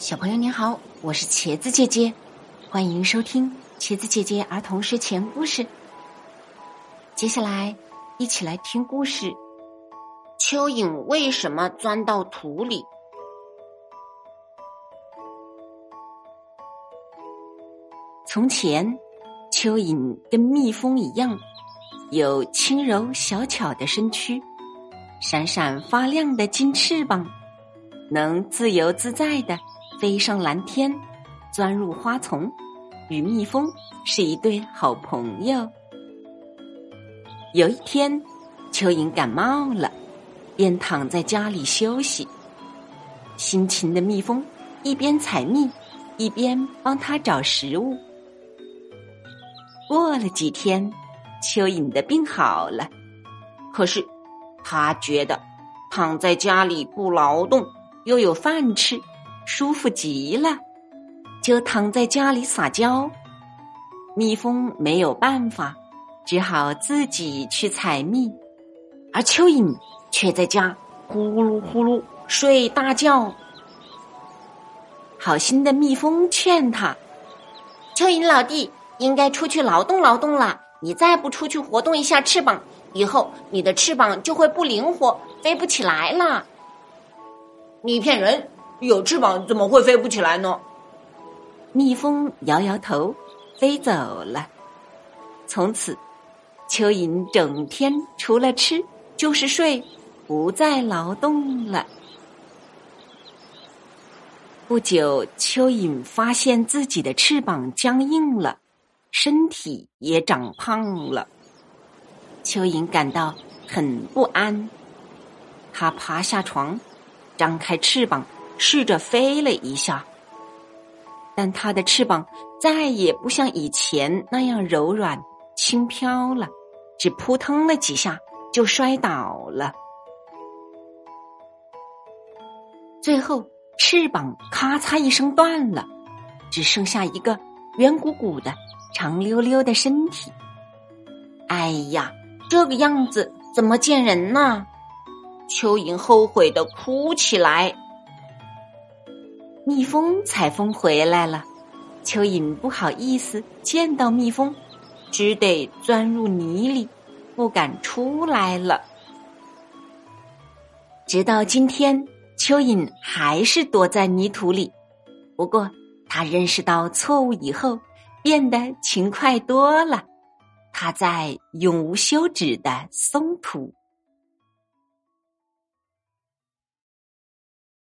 小朋友你好，我是茄子姐姐，欢迎收听茄子姐姐儿童睡前故事。接下来一起来听故事：蚯蚓为什么钻到土里？从前，蚯蚓跟蜜蜂一样，有轻柔小巧的身躯，闪闪发亮的金翅膀，能自由自在的。飞上蓝天，钻入花丛，与蜜蜂是一对好朋友。有一天，蚯蚓感冒了，便躺在家里休息。辛勤的蜜蜂一边采蜜，一边帮他找食物。过了几天，蚯蚓的病好了，可是他觉得躺在家里不劳动，又有饭吃。舒服极了，就躺在家里撒娇。蜜蜂没有办法，只好自己去采蜜，而蚯蚓却在家呼噜呼噜睡大觉。好心的蜜蜂劝他：“蚯蚓老弟，应该出去劳动劳动了。你再不出去活动一下翅膀，以后你的翅膀就会不灵活，飞不起来了。”你骗人！有翅膀怎么会飞不起来呢？蜜蜂摇摇头，飞走了。从此，蚯蚓整天除了吃就是睡，不再劳动了。不久，蚯蚓发现自己的翅膀僵硬了，身体也长胖了。蚯蚓感到很不安，它爬下床，张开翅膀。试着飞了一下，但它的翅膀再也不像以前那样柔软轻飘了，只扑腾了几下就摔倒了。最后，翅膀咔嚓一声断了，只剩下一个圆鼓鼓的、长溜溜的身体。哎呀，这个样子怎么见人呢？蚯蚓后悔的哭起来。蜜蜂采风回来了，蚯蚓不好意思见到蜜蜂，只得钻入泥里，不敢出来了。直到今天，蚯蚓还是躲在泥土里。不过，他认识到错误以后，变得勤快多了。他在永无休止的松土。